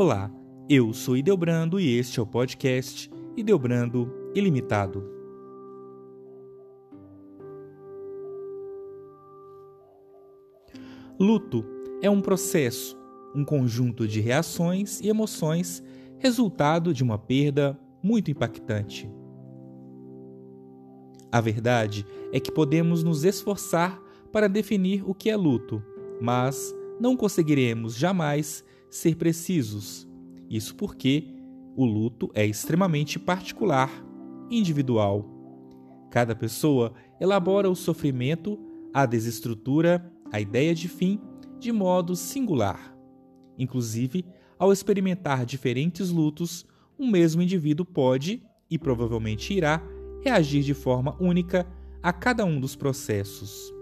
Olá, eu sou Ideobrando e este é o podcast Ideobrando Ilimitado. Luto é um processo, um conjunto de reações e emoções resultado de uma perda muito impactante. A verdade é que podemos nos esforçar para definir o que é luto, mas não conseguiremos jamais ser precisos. Isso porque o luto é extremamente particular, individual. Cada pessoa elabora o sofrimento, a desestrutura, a ideia de fim de modo singular. Inclusive, ao experimentar diferentes lutos, um mesmo indivíduo pode, e provavelmente irá, reagir de forma única a cada um dos processos.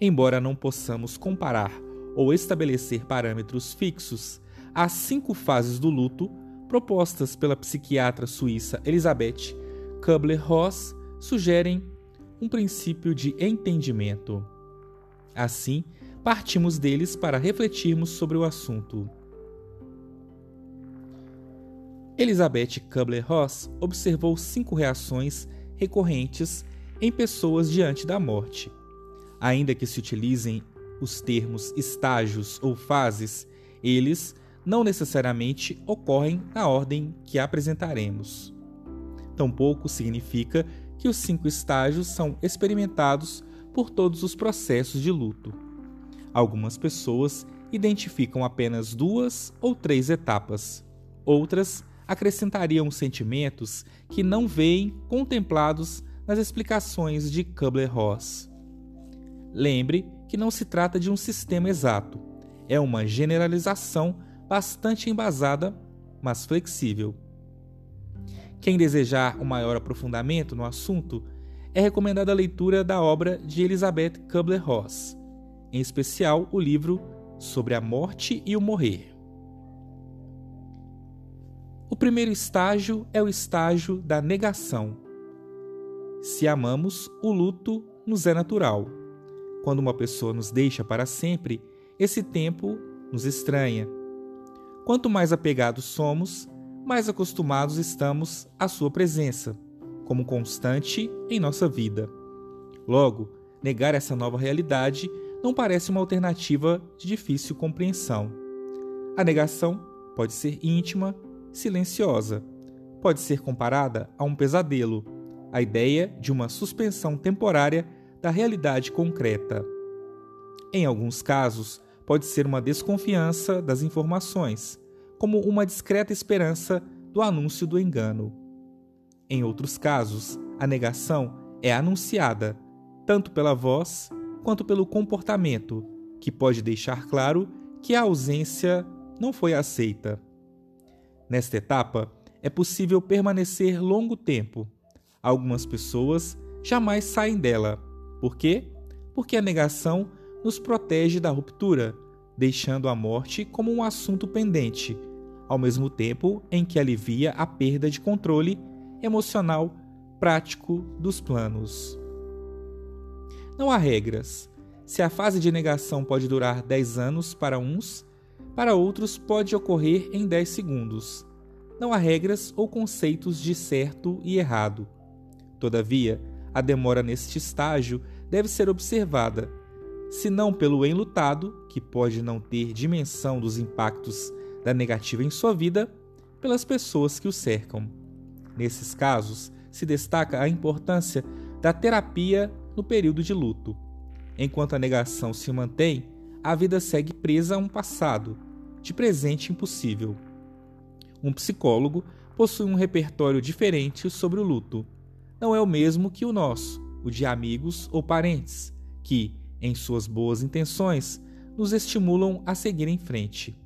Embora não possamos comparar ou estabelecer parâmetros fixos, as cinco fases do luto, propostas pela psiquiatra suíça Elizabeth Kubler-Ross, sugerem um princípio de entendimento. Assim, partimos deles para refletirmos sobre o assunto. Elizabeth Kubler-Ross observou cinco reações recorrentes em pessoas diante da morte. Ainda que se utilizem os termos estágios ou fases, eles não necessariamente ocorrem na ordem que apresentaremos. Tampouco significa que os cinco estágios são experimentados por todos os processos de luto. Algumas pessoas identificam apenas duas ou três etapas, outras acrescentariam sentimentos que não veem contemplados nas explicações de Kubler-Ross. Lembre que não se trata de um sistema exato, é uma generalização bastante embasada, mas flexível. Quem desejar um maior aprofundamento no assunto, é recomendada a leitura da obra de Elizabeth Kubler-Ross, em especial o livro Sobre a Morte e o Morrer. O primeiro estágio é o estágio da negação. Se amamos, o luto nos é natural. Quando uma pessoa nos deixa para sempre, esse tempo nos estranha. Quanto mais apegados somos, mais acostumados estamos à sua presença, como constante em nossa vida. Logo, negar essa nova realidade não parece uma alternativa de difícil compreensão. A negação pode ser íntima silenciosa. Pode ser comparada a um pesadelo, a ideia de uma suspensão temporária da realidade concreta. Em alguns casos, pode ser uma desconfiança das informações, como uma discreta esperança do anúncio do engano. Em outros casos, a negação é anunciada, tanto pela voz quanto pelo comportamento, que pode deixar claro que a ausência não foi aceita. Nesta etapa, é possível permanecer longo tempo. Algumas pessoas jamais saem dela. Por quê? Porque a negação nos protege da ruptura, deixando a morte como um assunto pendente, ao mesmo tempo em que alivia a perda de controle emocional prático dos planos. Não há regras. Se a fase de negação pode durar 10 anos para uns, para outros, pode ocorrer em 10 segundos. Não há regras ou conceitos de certo e errado. Todavia, a demora neste estágio deve ser observada, se não pelo enlutado, que pode não ter dimensão dos impactos da negativa em sua vida, pelas pessoas que o cercam. Nesses casos, se destaca a importância da terapia no período de luto. Enquanto a negação se mantém, a vida segue presa a um passado, de presente impossível. Um psicólogo possui um repertório diferente sobre o luto. Não é o mesmo que o nosso, o de amigos ou parentes, que, em suas boas intenções, nos estimulam a seguir em frente.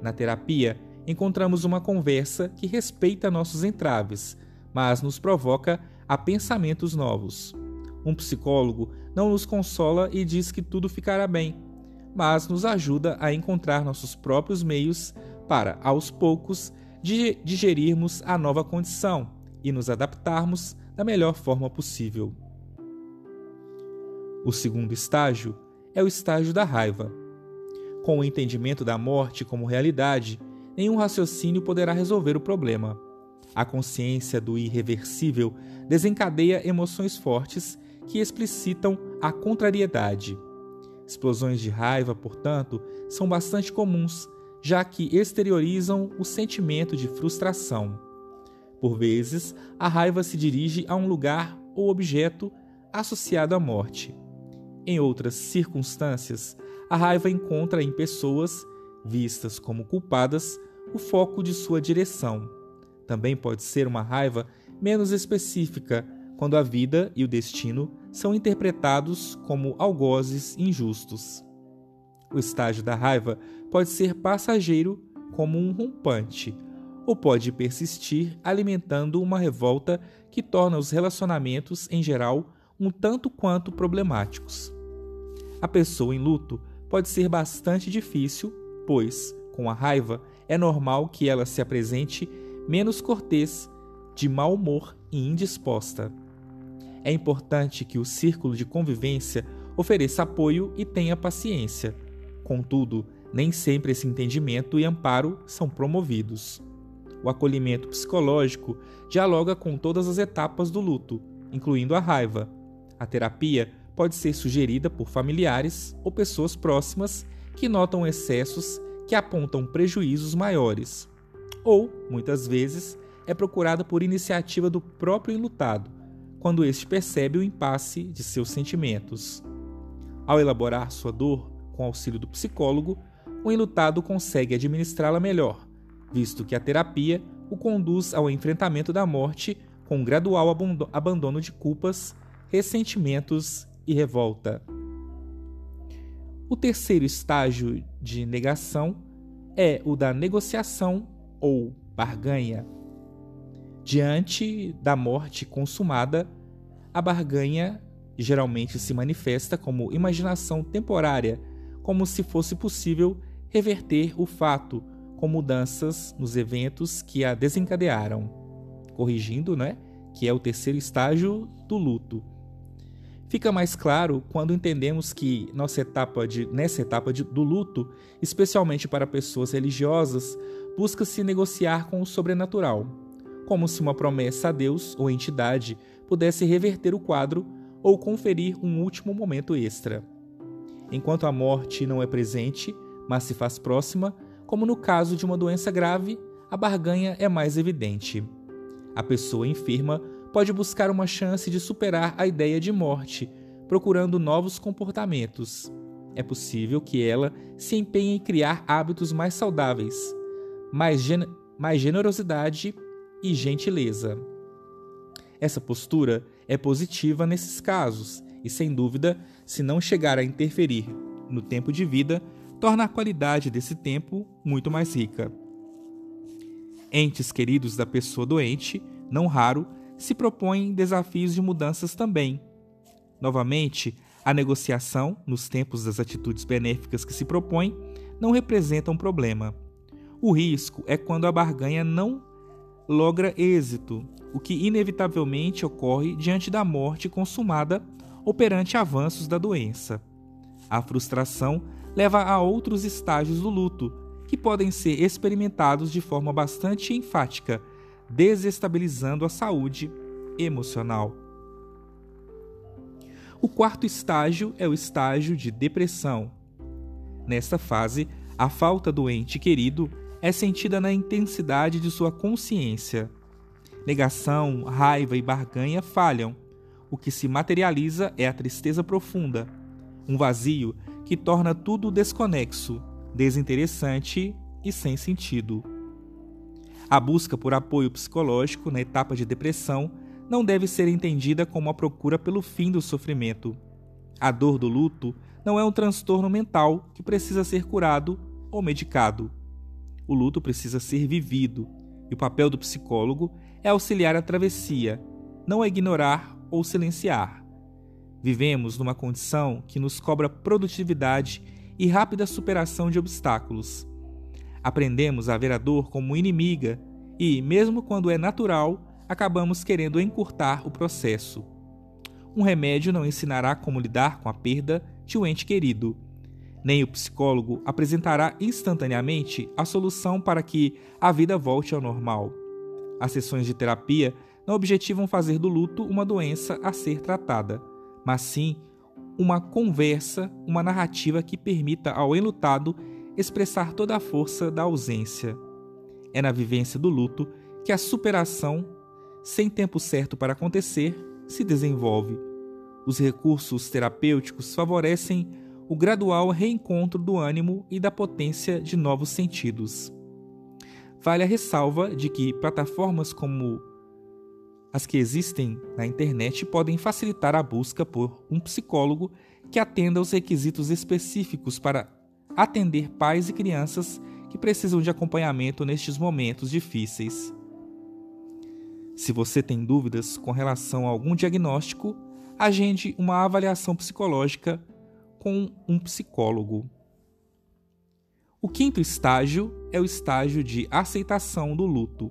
Na terapia, encontramos uma conversa que respeita nossos entraves, mas nos provoca a pensamentos novos. Um psicólogo não nos consola e diz que tudo ficará bem, mas nos ajuda a encontrar nossos próprios meios para, aos poucos, digerirmos a nova condição e nos adaptarmos da melhor forma possível. O segundo estágio é o estágio da raiva. Com o entendimento da morte como realidade, nenhum raciocínio poderá resolver o problema. A consciência do irreversível desencadeia emoções fortes que explicitam a contrariedade. Explosões de raiva, portanto, são bastante comuns, já que exteriorizam o sentimento de frustração. Por vezes, a raiva se dirige a um lugar ou objeto associado à morte. Em outras circunstâncias, a raiva encontra em pessoas, vistas como culpadas, o foco de sua direção. Também pode ser uma raiva menos específica, quando a vida e o destino são interpretados como algozes injustos. O estágio da raiva pode ser passageiro, como um rompante, ou pode persistir alimentando uma revolta que torna os relacionamentos em geral um tanto quanto problemáticos. A pessoa em luto pode ser bastante difícil, pois, com a raiva, é normal que ela se apresente menos cortês, de mau humor e indisposta. É importante que o círculo de convivência ofereça apoio e tenha paciência. Contudo, nem sempre esse entendimento e amparo são promovidos. O acolhimento psicológico dialoga com todas as etapas do luto, incluindo a raiva. A terapia pode ser sugerida por familiares ou pessoas próximas que notam excessos que apontam prejuízos maiores. Ou, muitas vezes, é procurada por iniciativa do próprio enlutado, quando este percebe o impasse de seus sentimentos. Ao elaborar sua dor com auxílio do psicólogo, o enlutado consegue administrá-la melhor, visto que a terapia o conduz ao enfrentamento da morte com gradual abandono de culpas, ressentimentos e revolta. O terceiro estágio de negação é o da negociação ou barganha. Diante da morte consumada, a barganha geralmente se manifesta como imaginação temporária, como se fosse possível reverter o fato com mudanças nos eventos que a desencadearam, corrigindo, né, que é o terceiro estágio do luto. Fica mais claro quando entendemos que nossa etapa de, nessa etapa de, do luto, especialmente para pessoas religiosas, busca-se negociar com o sobrenatural, como se uma promessa a Deus ou entidade pudesse reverter o quadro ou conferir um último momento extra. Enquanto a morte não é presente, mas se faz próxima, como no caso de uma doença grave, a barganha é mais evidente. A pessoa enferma pode buscar uma chance de superar a ideia de morte, procurando novos comportamentos. É possível que ela se empenhe em criar hábitos mais saudáveis, mais, gen mais generosidade e gentileza. Essa postura é positiva nesses casos e, sem dúvida, se não chegar a interferir no tempo de vida, torna a qualidade desse tempo muito mais rica. Entes queridos da pessoa doente, não raro, se propõem desafios de mudanças também. Novamente, a negociação, nos tempos das atitudes benéficas que se propõe, não representa um problema. O risco é quando a barganha não logra êxito, o que inevitavelmente ocorre diante da morte consumada ou perante avanços da doença. A frustração leva a outros estágios do luto, que podem ser experimentados de forma bastante enfática, desestabilizando a saúde emocional. O quarto estágio é o estágio de depressão. Nesta fase, a falta do ente querido é sentida na intensidade de sua consciência. Negação, raiva e barganha falham. O que se materializa é a tristeza profunda, um vazio que torna tudo desconexo, desinteressante e sem sentido. A busca por apoio psicológico na etapa de depressão não deve ser entendida como a procura pelo fim do sofrimento. A dor do luto não é um transtorno mental que precisa ser curado ou medicado. O luto precisa ser vivido, e o papel do psicólogo é auxiliar a travessia, não é ignorar ou silenciar. Vivemos numa condição que nos cobra produtividade e rápida superação de obstáculos. Aprendemos a ver a dor como inimiga e, mesmo quando é natural, acabamos querendo encurtar o processo. Um remédio não ensinará como lidar com a perda de um ente querido. Nem o psicólogo apresentará instantaneamente a solução para que a vida volte ao normal. As sessões de terapia não objetivam fazer do luto uma doença a ser tratada, mas sim uma conversa, uma narrativa que permita ao enlutado expressar toda a força da ausência. É na vivência do luto que a superação, sem tempo certo para acontecer, se desenvolve. Os recursos terapêuticos favorecem o gradual reencontro do ânimo e da potência de novos sentidos. Vale a ressalva de que plataformas como as que existem na internet podem facilitar a busca por um psicólogo que atenda aos requisitos específicos para atender pais e crianças que precisam de acompanhamento nestes momentos difíceis. Se você tem dúvidas com relação a algum diagnóstico, agende uma avaliação psicológica com um psicólogo. O quinto estágio é o estágio de aceitação do luto.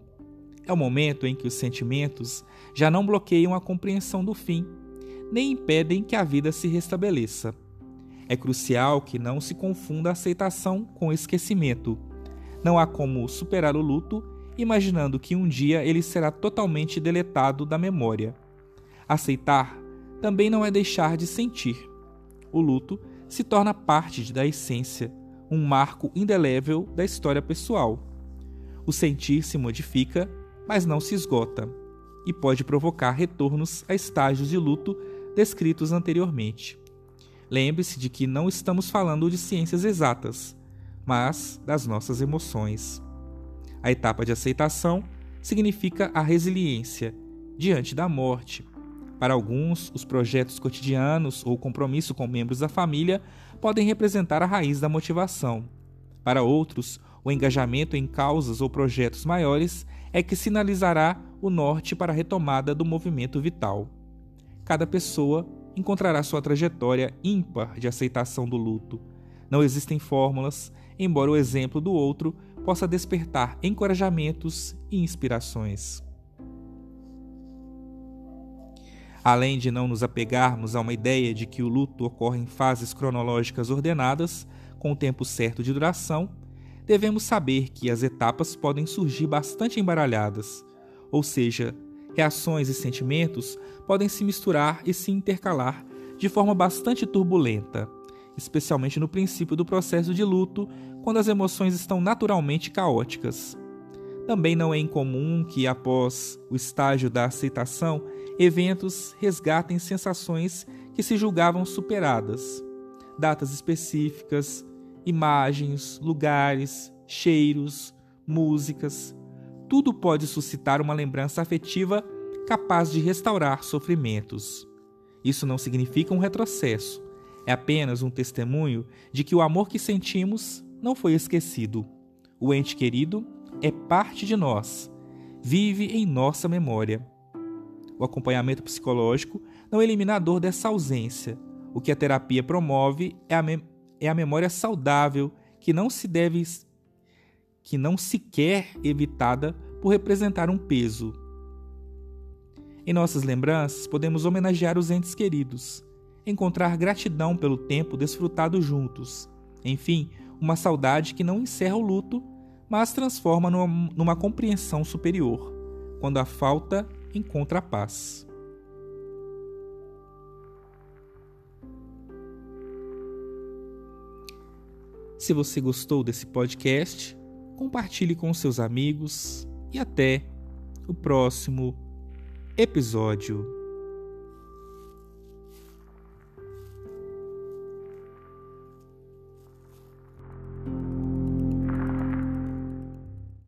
É o momento em que os sentimentos já não bloqueiam a compreensão do fim, nem impedem que a vida se restabeleça. É crucial que não se confunda a aceitação com esquecimento. Não há como superar o luto imaginando que um dia ele será totalmente deletado da memória. Aceitar também não é deixar de sentir. O luto se torna parte da essência, um marco indelével da história pessoal. O sentir se modifica, mas não se esgota, e pode provocar retornos a estágios de luto descritos anteriormente. Lembre-se de que não estamos falando de ciências exatas, mas das nossas emoções. A etapa de aceitação significa a resiliência diante da morte. Para alguns, os projetos cotidianos ou compromisso com membros da família podem representar a raiz da motivação. Para outros, o engajamento em causas ou projetos maiores é que sinalizará o norte para a retomada do movimento vital. Cada pessoa encontrará sua trajetória ímpar de aceitação do luto. Não existem fórmulas, embora o exemplo do outro possa despertar encorajamentos e inspirações. Além de não nos apegarmos a uma ideia de que o luto ocorre em fases cronológicas ordenadas, com o tempo certo de duração, devemos saber que as etapas podem surgir bastante embaralhadas, ou seja, reações e sentimentos podem se misturar e se intercalar de forma bastante turbulenta, especialmente no princípio do processo de luto, quando as emoções estão naturalmente caóticas. Também não é incomum que, após o estágio da aceitação, eventos resgatem sensações que se julgavam superadas. Datas específicas, imagens, lugares, cheiros, músicas, tudo pode suscitar uma lembrança afetiva capaz de restaurar sofrimentos. Isso não significa um retrocesso, é apenas um testemunho de que o amor que sentimos não foi esquecido. O ente querido é parte de nós, vive em nossa memória. O acompanhamento psicológico não é eliminador dessa ausência. O que a terapia promove é a, é a memória saudável que não se deve que não se quer evitada por representar um peso. Em nossas lembranças, podemos homenagear os entes queridos, encontrar gratidão pelo tempo desfrutado juntos, enfim, uma saudade que não encerra o luto, mas transforma numa, numa compreensão superior, quando a falta encontra a paz. Se você gostou desse podcast, compartilhe com seus amigos e até o próximo episódio.